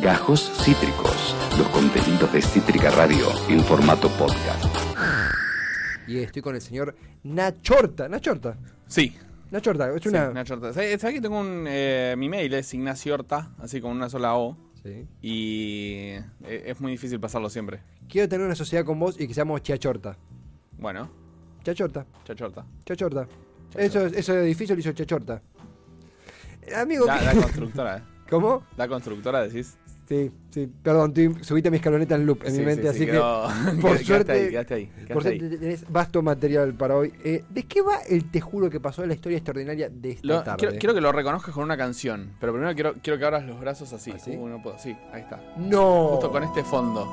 Gajos Cítricos, los contenidos de Cítrica Radio en formato podcast. Y estoy con el señor Nachorta. Nachorta. Sí. Nachorta, es sí, una. Nacho Horta. ¿Sabes sabes que tengo un. eh, mi mail es Ignacio Horta, así con una sola O. Sí. Y eh, es muy difícil pasarlo siempre. Quiero tener una sociedad con vos y que seamos Chiachorta. Bueno, Chachorta, Chachorta. Chachorta. Chachorta. Eso, eso edificio lo hizo Chachorta. Eh, Amigo, La, ¿qué- la constructora, eh. ¿cómo? La constructora, decís. Sí, sí, perdón, subiste mi escaloneta en loop en Sí, mi mente, sí, así sí, que por quedaste suerte, ahí, quedaste ahí, quedaste por ahí. suerte tenés vasto material para hoy. Eh, ¿De qué va el te juro que pasó la historia extraordinaria de esta Lo- tarde? quiero, quiero que lo reconozcas con una canción, pero primero quiero, quiero que abras los brazos así. ¿Así? Uh, no puedo. Sí, ahí está. No, Justo con este fondo.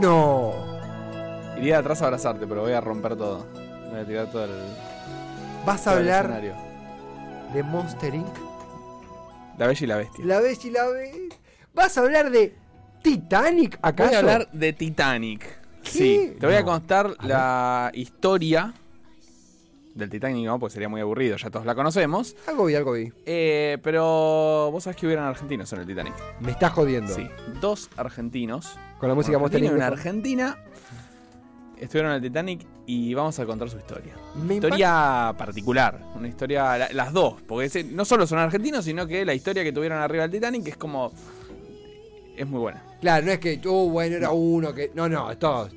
no. Iría de atrás a abrazarte, pero voy a romper todo. Voy a tirar todo el. Vas a hablar escenario. de Monster Inc. La Bella y la Bestia. La ves y la ves. Vas a hablar de Titanic, ¿acaso? Voy a hablar de Titanic. ¿Qué? Sí, te voy a contar A la historia del Titanic, no, pues sería muy aburrido, ya todos la conocemos. Algo vi, algo vi. Eh, pero vos sabés que hubieran argentinos en el Titanic. Me estás jodiendo. Sí, dos argentinos. Con la música y Inc. una argentina estuvieron en el Titanic y vamos a contar su historia. Me historia particular, una historia, la- las dos, porque ese- no solo son argentinos, sino que la historia que tuvieron arriba del Titanic es como... Es muy buena. Claro, no es que, oh, bueno, era uno que. No, no, es todos.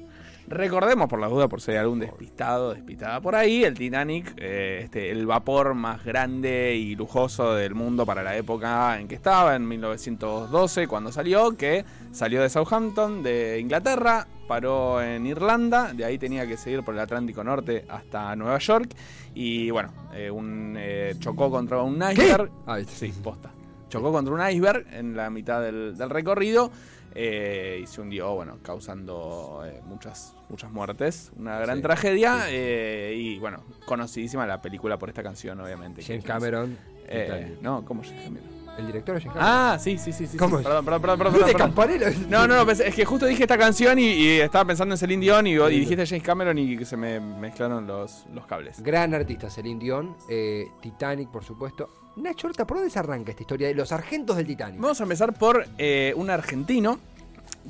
Recordemos por la duda, por si hay algún despistado, despistada por ahí, el Titanic, eh, este, el vapor más grande y lujoso del mundo para la época en que estaba, en 1912, cuando salió, que salió de Southampton, de Inglaterra, paró en Irlanda, de ahí tenía que seguir por el Atlántico Norte hasta Nueva York, y bueno, eh, un, eh, chocó contra un iceberg. Ah. Sí, posta. Chocó contra un iceberg en la mitad del, del recorrido eh, y se hundió, bueno, causando eh, muchas, muchas muertes. Una gran Sí, tragedia eh, y, bueno, conocidísima la película por esta canción, obviamente. James es- Cameron. eh, no, ¿cómo James Cameron? El director James Cameron. Ah, sí, sí, sí. sí ¿Cómo sí. es? Perdón, perdón, perdón. perdón, ¿Viste perdón. Campanella? No, no, no, es que justo dije esta canción y, y estaba pensando en Celine Dion y, y dijiste James Cameron y se me mezclaron los, los cables. Gran artista, Celine Dion. eh, Titanic, por supuesto. Nacho Horta, ¿por dónde se arranca esta historia de los sargentos del Titanic? Vamos a empezar por eh, un argentino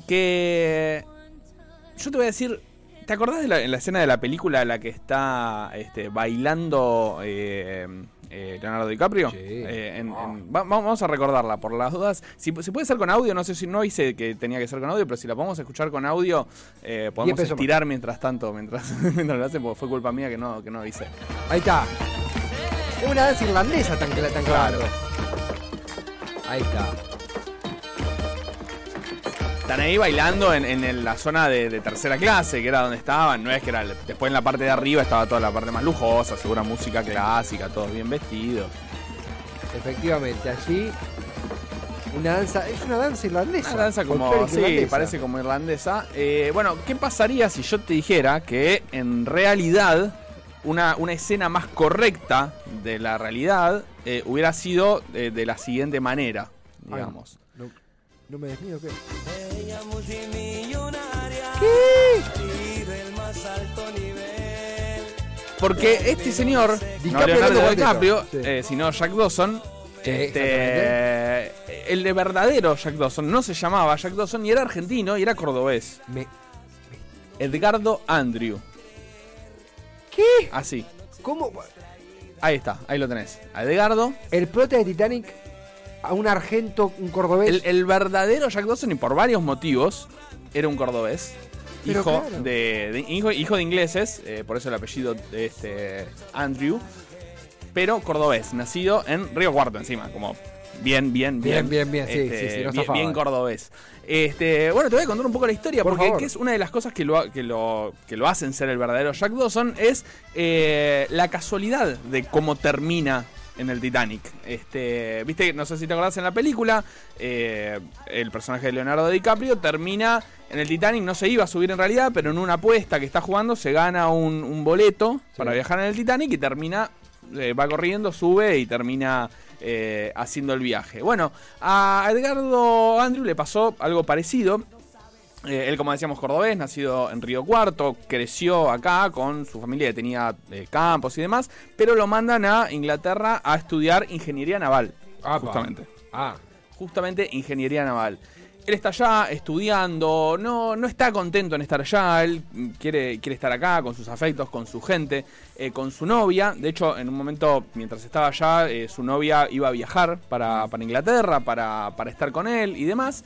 que. Yo te voy a decir. ¿Te acordás de la, en la escena de la película en la que está este, bailando eh, eh, Leonardo DiCaprio? Sí. Eh, en- en- va- vamos a recordarla por las dudas. Si, si puede ser con audio, no sé si no hice que tenía que ser con audio, pero si la podemos escuchar con audio, eh, podemos más. estirar mientras tanto, mientras, mientras lo hacen, porque fue culpa mía que no, que no avisé. Ahí está. Es una danza irlandesa tan, tan Claro. claro. Ahí está. Están ahí bailando en, la zona de, de tercera clase, que era donde estaban. No es que era. Después en la parte de arriba estaba toda la parte más lujosa, segura música clásica, todos bien vestidos. Efectivamente, allí. Una danza. Es una danza irlandesa. Una danza como. Sí, irlandesa. parece como irlandesa. Eh, bueno, ¿qué pasaría si yo te dijera que en realidad una, una escena más correcta de la realidad eh, hubiera sido eh, de la siguiente manera, digamos? No, me des miedo, ¿qué? Porque este señor, no Leonardo DiCaprio. Sí. eh, sino Jack Dawson, Sí, este, el de verdadero Jack Dawson no se llamaba Jack Dawson y era argentino y era cordobés. Me- Edgardo Andrew. ¿Qué? Así. ¿Cómo? Ahí está, ahí lo tenés. A Edgardo, El prota de Titanic a un argento, un cordobés. el, el verdadero Jack Dawson y por varios motivos era un cordobés. Hijo, claro. de, de- hijo, hijo de ingleses, eh, por eso el apellido de este Andrew. Pero cordobés, nacido en Río Cuarto encima, como bien, bien, Bien, bien. bien, bien, sí, sí, sí, no bien, bien cordobés. Este, bueno, te voy a contar un poco la historia, Por porque que es una de las cosas que lo, que lo, que lo hacen ser el verdadero Jack Dawson, es eh, la casualidad de cómo termina en el Titanic. Este, viste, no sé si te acordás en la película, eh, el personaje de Leonardo DiCaprio termina en el Titanic, no se iba a subir en realidad, pero en una apuesta que está jugando se gana un, un boleto Sí. para viajar en el Titanic y termina, eh, va corriendo, sube y termina eh, haciendo el viaje. Bueno, a Edgardo Andrew le pasó algo parecido. Eh, él, como decíamos, cordobés, nacido en Río Cuarto, creció acá con su familia que tenía eh, campos y demás, pero lo mandan a Inglaterra a estudiar ingeniería naval. Apa. Justamente. Ah, Justamente ingeniería naval. él está allá estudiando, no, no está contento en estar allá, él quiere, quiere estar acá con sus afectos, con su gente, eh, con su novia. De hecho, en un momento, mientras estaba allá, eh, su novia iba a viajar para, para Inglaterra, para, para estar con él y demás.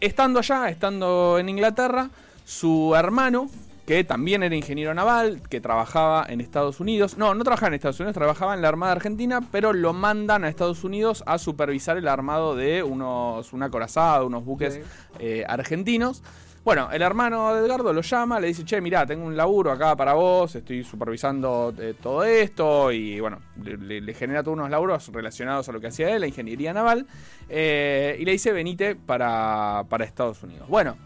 Estando allá, estando en Inglaterra, su hermano, que también era ingeniero naval, que trabajaba en Estados Unidos. No, no trabajaba en Estados Unidos, trabajaba en la Armada Argentina, pero lo mandan a Estados Unidos a supervisar el armado de unos, una corazada, unos buques eh, argentinos. Bueno, el hermano de Edgardo lo llama, le dice, che, mirá, tengo un laburo acá para vos, estoy supervisando eh, todo esto y bueno, le, genera todos unos laburos relacionados a lo que hacía él, la ingeniería naval, eh, y le dice, venite para, para Estados Unidos. Bueno,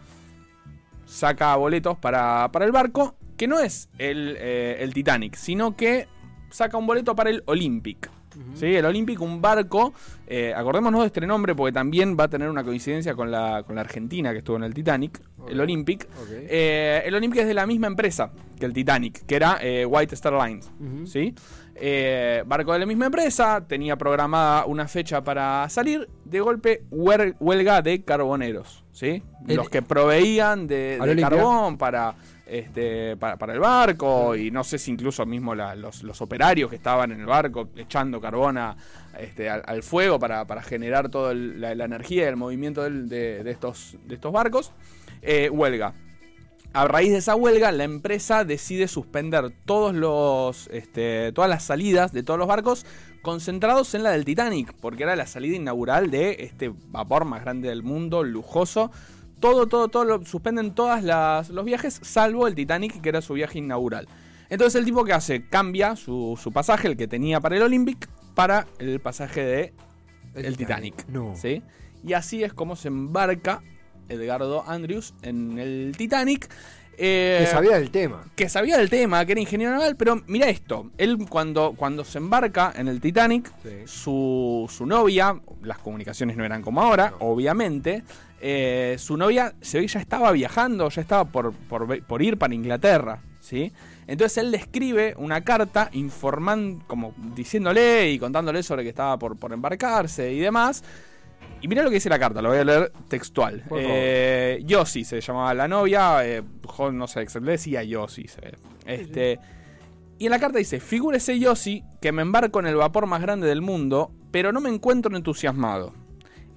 saca boletos para, para el barco, que no es el, eh, el Titanic, sino que saca un boleto para el Olympic. ¿Sí? El Olympic, un barco, eh, acordémonos de este nombre porque también va a tener una coincidencia con la, con la Argentina que estuvo en el Titanic, el. Olympic. Eh, el Olympic es de la misma empresa que el Titanic, que era eh, White Star Lines. ¿sí? Barco de la misma empresa, tenía programada una fecha para salir. De golpe, huelga de carboneros. ¿sí? El- Los que proveían de, carbón para, este, para, para el barco. Y no sé si incluso mismo la- los, los operarios que estaban en el barco echando carbón a- este, al, al fuego para, para generar toda la, la energía y el movimiento del- de, de estos, de estos barcos. Eh, huelga. A raíz de esa huelga, la empresa decide suspender todos los, este, todas las salidas de todos los barcos concentrados en la del Titanic, porque era la salida inaugural de este vapor más grande del mundo, lujoso. Todo, todo, todo, lo, suspenden todos los viajes, salvo el Titanic, que era su viaje inaugural. Entonces el tipo que hace, cambia su, su pasaje, el que tenía para el Olympic, para el pasaje de el, Titanic. No. ¿sí? Y así es como se embarca Edgardo Andrews en el Titanic. Eh, Que sabía del tema. que sabía del tema, que era ingeniero naval, pero mira esto, él cuando, cuando se embarca en el Titanic, Sí. su, su novia, las comunicaciones no eran como ahora, No. obviamente, eh, su novia se ve ya estaba viajando, ya estaba por, por, por ir para Inglaterra, ¿sí? Entonces él le escribe una carta informando, como diciéndole y contándole sobre que estaba por, por embarcarse y demás. Y mira lo que dice la carta, lo voy a leer textual. Eh, Yossi se llamaba la novia, eh, no sé, le decía Yossi. se- Este, Y en la carta dice, figúrese Yossi que me embarco en el vapor más grande del mundo, pero no me encuentro entusiasmado.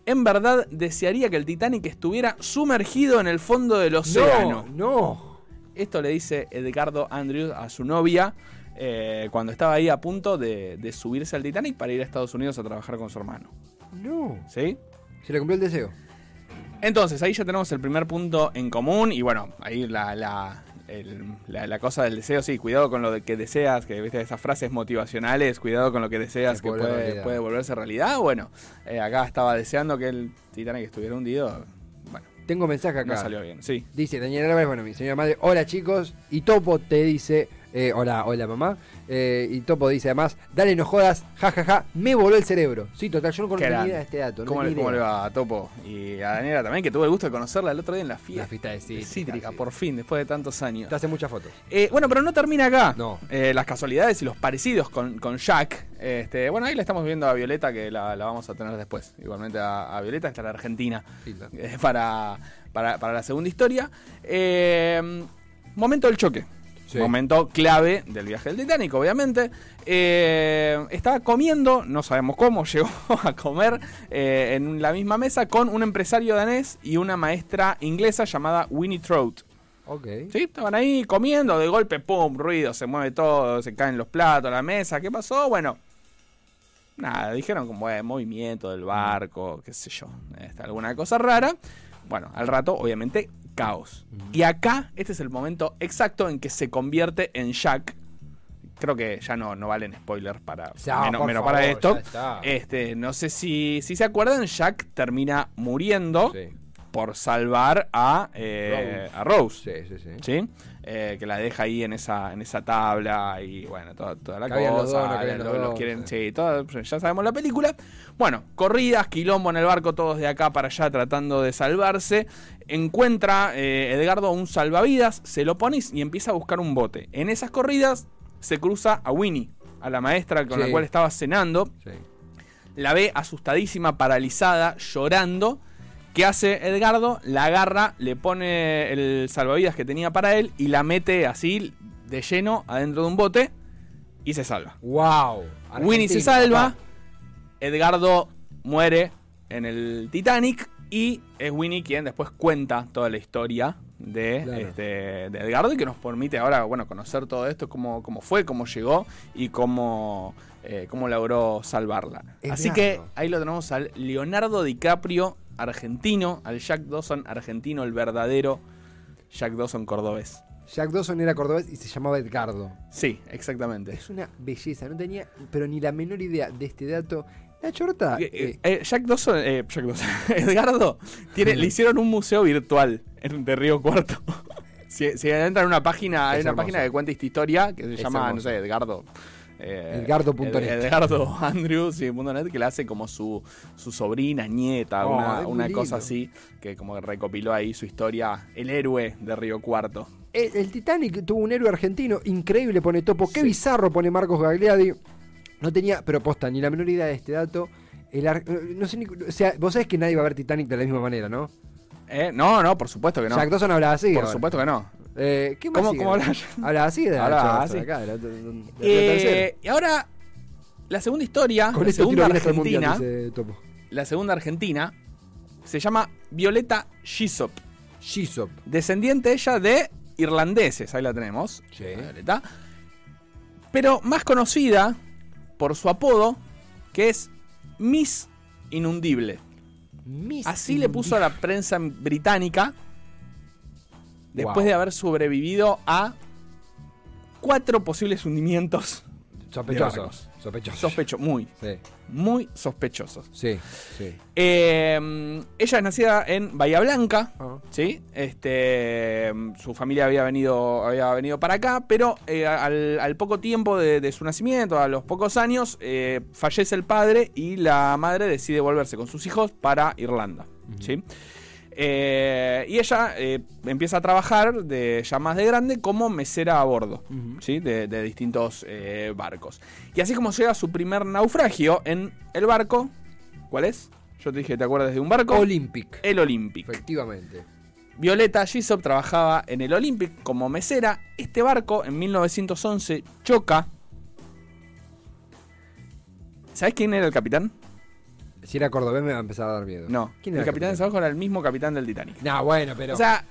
En verdad desearía que el Titanic estuviera sumergido en el fondo del océano. No, no. Esto le dice Edgardo Andrews a su novia eh, cuando estaba ahí a punto de, de subirse al Titanic para ir a Estados Unidos a trabajar con su hermano. No. ¿Sí? Se le cumplió el deseo. Entonces, ahí ya tenemos el primer punto en común y bueno, ahí la, la, el- la- la cosa del deseo, sí, cuidado con lo de que deseas, que viste esas frases motivaciones, cuidado con lo que deseas Se que puede volverse realidad. Bueno, eh, acá estaba deseando que el Titanic estuviera hundido. Bueno, Tengo mensaje acá. no salió bien, sí. Dice Daniel Álvarez, bueno, mi señora madre, hola chicos. Y Topo te dice, eh, hola, hola mamá. Eh, y Topo dice además, dale no jodas, jajaja, me voló el cerebro. Sí, total, yo no conocía ni idea de este dato. no ¿Cómo, le, cómo le va a Topo? Y a Daniela también, que tuve el gusto de conocerla el otro día en la fiesta. La fiesta de Cítrica, Cítrica, sí. por fin, después de tantos años. Te hace muchas fotos. Eh, bueno, pero no termina acá. No. Las casualidades y los parecidos con, con Jack. Este, bueno, ahí la estamos viendo a Violeta, que la, la vamos a tener después. Igualmente a, a Violeta está la Argentina Sí, la- eh, para, para, para la segunda historia. Momento del choque. Sí. Momento clave del viaje del Titanic, obviamente. Eh, estaba comiendo, no sabemos cómo, llegó a comer eh, en la misma mesa con un empresario danés y una maestra inglesa llamada Winnie Trout. Ok. Sí, estaban ahí comiendo, de golpe, pum, ruido, se mueve todo, se caen los platos, la mesa, ¿qué pasó? Bueno, nada, dijeron como eh, movimiento del barco, qué sé yo, este, alguna cosa rara. Bueno, al rato, obviamente, caos. Y acá, este es el momento exacto en que se convierte en Jack. Creo que ya no, no valen spoilers para, Ya, menos, menos favor, para esto. Este, no sé si, si se acuerdan, Jack termina muriendo Sí, por salvar a, eh, a Rose. sí, sí. sí. ¿sí? Eh, que la deja ahí en esa, en esa tabla y bueno, toda, toda la Cabían los cosa. dos, no cabían los- los los dos, quieren, sí. sí, todo, ya sabemos la película. Bueno, corridas, quilombo en el barco, todos de acá para allá tratando de salvarse. Encuentra eh, Edgardo un salvavidas, se lo pone y empieza a buscar un bote. En esas corridas se cruza a Winnie, a la maestra con la cual estaba cenando sí. la ve asustadísima, paralizada, llorando, ¿Qué hace Edgardo? La agarra, le pone el salvavidas que tenía para él y la mete así de lleno adentro de un bote y se salva. ¡Wow! Winnie se salva, Edgardo muere en el Titanic y es Winnie quien después cuenta toda la historia de, Claro. este, de Edgardo y que nos permite ahora bueno, conocer todo esto, cómo, cómo fue, cómo llegó y cómo, eh, cómo logró salvarla. Así que ahí lo tenemos al Leonardo DiCaprio argentino, al Jack Dawson argentino, el verdadero Jack Dawson cordobés. Jack Dawson era cordobés y se llamaba Edgardo. Sí, exactamente. Es una belleza, no tenía pero ni la menor idea de este dato. La chorta. Eh, eh, eh, Jack Dawson, eh, Jack Dawson, Edgardo, tiene, le hicieron un museo virtual en, de Río Cuarto. si, si entran en una página, hay una hermoso. página que cuenta esta historia que se Es llama, no sé, Edgardo. eh, Edgardo.net. Ed- Edgardo Andrews, sí, net, que le hace como su, su sobrina, nieta, Oh, una, cosa así, que como que recopiló ahí su historia, el héroe de Río Cuarto. El, el Titanic tuvo un héroe argentino increíble, pone Topo. Qué Sí. bizarro, pone Marcos Gagliardi. No tenía, pero posta, ni la menor idea de este dato. El ar- no sé ni- o sea, vos sabés que nadie va a ver Titanic de la misma manera, ¿no? ¿Eh? No, no, por supuesto que no. Jack Dawson hablaba así. por ahora. supuesto que no. Eh, ¿Qué más ¿Cómo- cómo habla? Hablaba así de la Hablaba así. Acá, de la- de- de- de la Eh, y ahora, la segunda historia, Con la tiro segunda mundial, argentina, dice la segunda argentina, se llama Violeta Gisop. Gisop. Descendiente ella de irlandeses, ahí la tenemos. Sí. Violeta. Pero más conocida por su apodo, que es Miss Inundible. Miss Así le puso a la prensa británica después de haber sobrevivido a cuatro posibles hundimientos Sospechoso. Sospechosos, muy, Sí, muy sospechosos. sí, sí. Eh, ella es nacida en Bahía Blanca, Ah. ¿sí? Este, su familia había venido, había venido para acá, pero eh, al, al poco tiempo de, de su nacimiento, a los pocos años, eh, fallece el padre y la madre decide volverse con sus hijos para Irlanda, ¿sí? Eh, y ella eh, empieza a trabajar de, ya más de grande como mesera a bordo. ¿sí? de, de distintos eh, barcos. Y así como llega su primer naufragio en el barco, ¿cuál es? Yo te dije, ¿te acuerdas de un barco? Olympic. el Olympic. Efectivamente. Violeta Gisop trabajaba en el Olympic como mesera. Este barco en 1911 choca. ¿Sabes quién era el capitán? Si era cordobés me va a empezar a dar miedo. No. ¿Quién el era capitán de ese barco era el mismo capitán del Titanic. No, bueno, pero. o sea,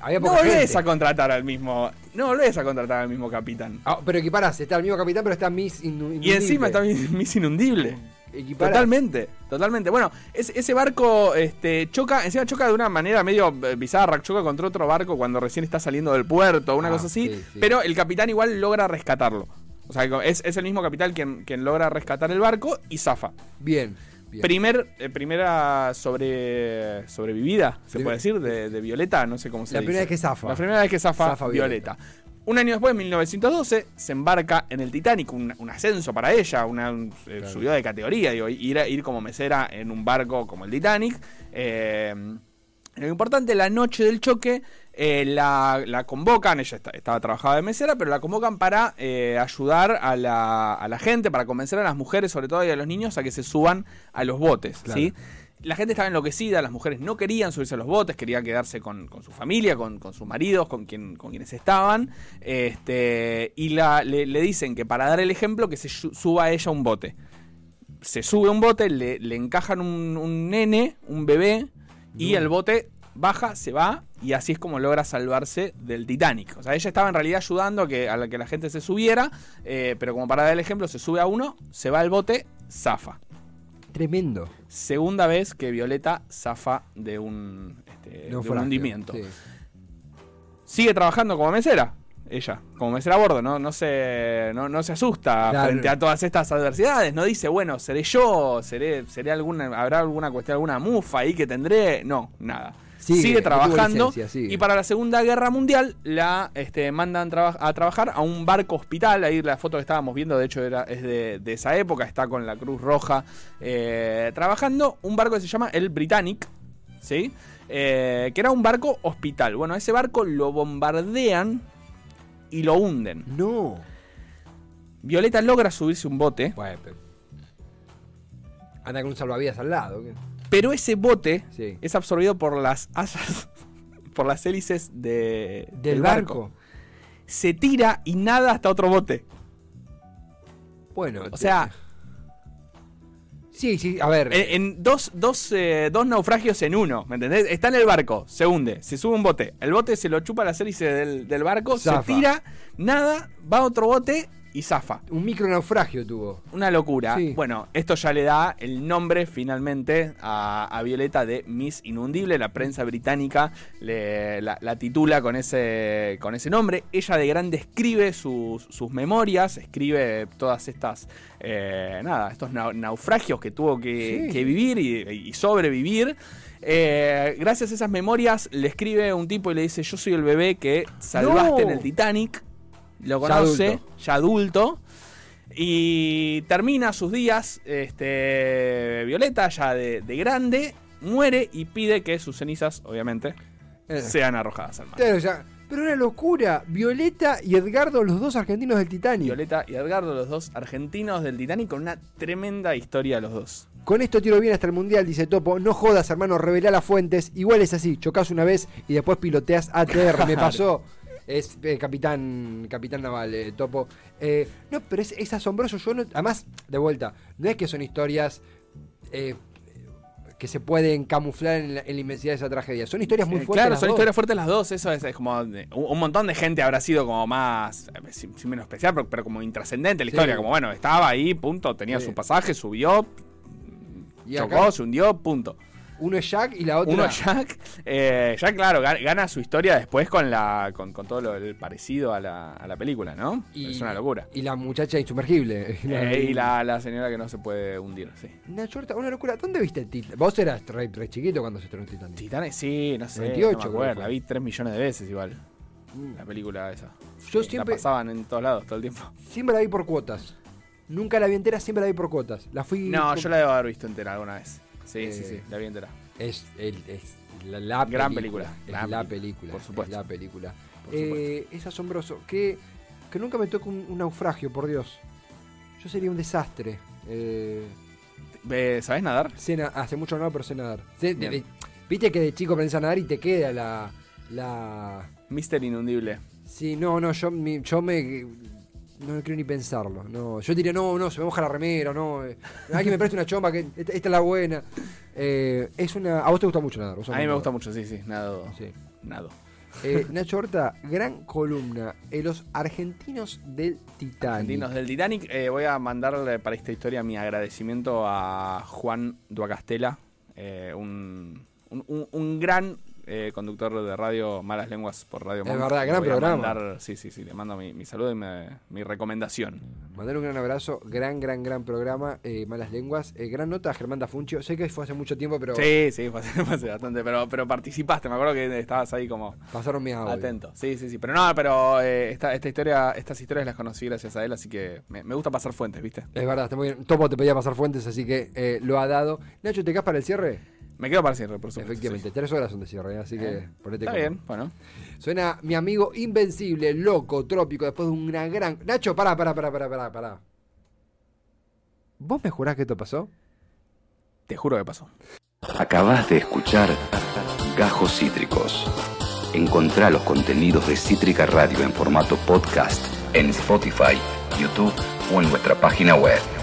había no volvés gente. a contratar al mismo. No volvés a contratar al mismo capitán. Ah, pero equiparás, está el mismo capitán, pero está Miss Inu- Y encima está Miss Inundible. Equiparás. Totalmente, totalmente. Bueno, ese, ese barco este, choca, encima choca de una manera medio eh, bizarra, choca contra otro barco cuando recién está saliendo del puerto, una Ah, cosa así, sí, sí. pero el capitán igual logra rescatarlo. O sea, es, es el mismo capitán quien, quien logra rescatar el barco y zafa. Bien. Bien. Primer, eh, primera sobre, sobrevivida, se Primer- puede decir, de, de Violeta, no sé cómo se La dice. primera vez que zafa. La primera vez que zafa, Zafa Violeta. Un año después, en 1912, se embarca en el Titanic, un, un ascenso para ella, una un- eh, Claro. subió de categoría, digo, ir, ir como mesera en un barco como el Titanic. Eh, lo importante, la noche del choque, eh, la, la convocan, ella está- estaba trabajada de mesera, pero la convocan para eh, ayudar a la, a la gente, para convencer a las mujeres, sobre todo y a los niños, a que se suban a los botes, Claro. ¿sí? La gente estaba enloquecida, las mujeres no querían subirse a los botes, querían quedarse con, con su familia, con, con sus maridos, con, quien, con quienes estaban. Este, y la, le, le dicen que para dar el ejemplo, que se su- suba ella a un bote. Se sube a un bote, le, le encajan un, un nene, un bebé, y el bote baja, se va, y así es como logra salvarse del Titanic. O sea, ella estaba en realidad ayudando a que, a la que la gente se subiera, eh, pero como para dar el ejemplo, se sube a uno, se va al bote, zafa. Tremendo. Segunda vez que Violeta zafa de un, este, de un hundimiento. sí. Sigue trabajando como mesera, ella, como mesera a bordo, no, no, se, no, no se asusta Claro. frente a todas estas adversidades, no dice, bueno, seré yo, seré, seré alguna, habrá alguna cuestión, alguna mufa ahí que tendré, no, nada. Sigue, trabajando licencia, sigue. y para la Segunda Guerra Mundial la este, mandan traba- a trabajar a un barco hospital. Ahí la foto que estábamos viendo, de hecho, era, es de, de esa época, está con la Cruz Roja eh, trabajando. Un barco que se llama el Britannic, ¿sí? Eh, que era un barco hospital. Bueno, ese barco lo bombardean y lo hunden. No. Violeta logra subirse un bote. Bueno, pero- Anda con un salvavidas al lado. ¿qué? Pero ese bote Sí. es absorbido por las asas, por las hélices de, Del barco. Se tira y nada hasta otro bote. Bueno, O te- sea, Sí, sí, a ver. en, en dos, dos, eh, dos naufragios en uno, ¿me entendés? Está en el barco, se hunde, se sube un bote. El bote se lo chupa las hélices del, del barco, Zafa. se tira, nada, va a otro bote y zafa. un micro naufragio tuvo. Una locura. Sí. Bueno, esto ya le da el nombre finalmente a, a Violeta de Miss Inundible. La prensa británica le- la, la titula con ese, con ese nombre. Ella de grande escribe sus, sus memorias, escribe todas estas, eh, nada, estos nau- naufragios que tuvo que, Sí. que vivir y, y sobrevivir. Eh, gracias a esas memorias le escribe un tipo y le dice, yo soy el bebé que salvaste No. en el Titanic. Lo Ya conoce, adulto. ya adulto. Y termina sus días, este, Violeta, ya de, de grande, muere y pide que sus cenizas, obviamente, Eh. sean arrojadas al mar. Claro, ya- Pero una locura. Violeta y Edgardo, los dos argentinos del Titanic. Violeta y Edgardo, los dos argentinos del Titanic, con una tremenda historia los dos. Con esto tiro bien hasta el mundial, dice Topo. No jodas, hermano, revelá las fuentes. Igual es así, chocas una vez y después piloteas ATR. Me pasó. Es eh, capitán capitán naval, eh, Topo. Eh, no, pero es, es asombroso. Yo no, además, de vuelta, no es que son historias eh, que se pueden camuflar en la, en la inmensidad de esa tragedia. Son historias muy fuertes. claro, las son dos. historias fuertes las dos. Eso es, es como. un, un montón de gente habrá sido como más. Sin, sin menos especial, pero, pero como intrascendente la Sí. historia. Como bueno, estaba ahí, punto. Tenía Sí. su pasaje, subió, Y chocó, acá se hundió, punto. Uno es Jack y la otra. Uno Jack, eh, Jack claro, ga- gana su historia después con la con, con todo lo el parecido a la, a la película, ¿no? Y- es una locura. Y la muchacha insumergible. Eh, y la, la señora que no se puede hundir, sí. Nacho Horta, una locura. ¿Dónde viste el Titanic? Vos eras re, re chiquito cuando se estrenó Titanic. Titanic, sí, no sé. 98 no me creo acuerdo, que la fue. vi tres millones de veces igual. Mm. La película esa. Yo Sí, siempre- La pasaban en todos lados, todo el tiempo. Siempre la vi por cuotas. Nunca la vi entera, siempre la vi por cuotas. La fui. No, yo la debo haber visto entera alguna vez. Sí, sí, Eh, sí, la vi entera. Es, el, es la, la Gran película. película, Es gran la película, por es supuesto. la película. Por Eh, es asombroso. Que, que nunca me toque un, un naufragio, por Dios. Yo sería un desastre. Eh, Ve, ¿Sabés nadar? sé na- hace mucho no, pero sé nadar. Sé- de- Bien. de- Viste que de chico a nadar y te queda la. la Mister Inundible. Sí, no, no, yo, mi- yo me. No quiero ni pensarlo. No, yo diría, no, no, se me moja la remera, no. eh, alguien me preste una chompa, que esta, esta es la buena. Eh, es una. A vos te gusta mucho nadar. A mí me gusta mucho, sí, sí, nado. Sí. Nado. Eh, Nacho Horta, gran columna. eh, los argentinos del Titanic. Argentinos del Titanic. Eh, voy a mandarle para esta historia mi agradecimiento a Juan Duacastela, eh, un- un gran eh, conductor de radio Malas Lenguas por Radio Es verdad, gran programa. mandar- sí, sí, sí, le mando mi, mi saludo y me- mi recomendación. Mandar un gran abrazo, gran, gran, gran programa, eh, Malas Lenguas. eh, gran nota Germán Dafuncio. Sé que fue hace mucho tiempo, pero Sí, sí, fue hace, fue hace bastante, pero, pero participaste, me acuerdo que estabas ahí como pasaron mi audio. atento. Sí, sí, sí, pero no, pero eh, esta, esta historia, estas historias las conocí gracias a él, así que me, me gusta pasar fuentes, ¿viste? Es verdad, está muy bien. Topo te pedía pasar fuentes, así que lo ha dado. Nacho, ¿te quedas para el cierre? Me quedo para siempre, por supuesto. Efectivamente, sí. tres horas son de cierre, así que Eh, ponete Está bien, bueno. Suena mi amigo invencible, loco, trópico, después de una gran. Nacho, pará, pará, pará, pará, pará, pará. ¿Vos me jurás que esto pasó? Te juro que pasó. Acabas de escuchar Gajos Cítricos. Encontrá los contenidos de Cítrica Radio en formato podcast en Spotify, YouTube o en nuestra página web.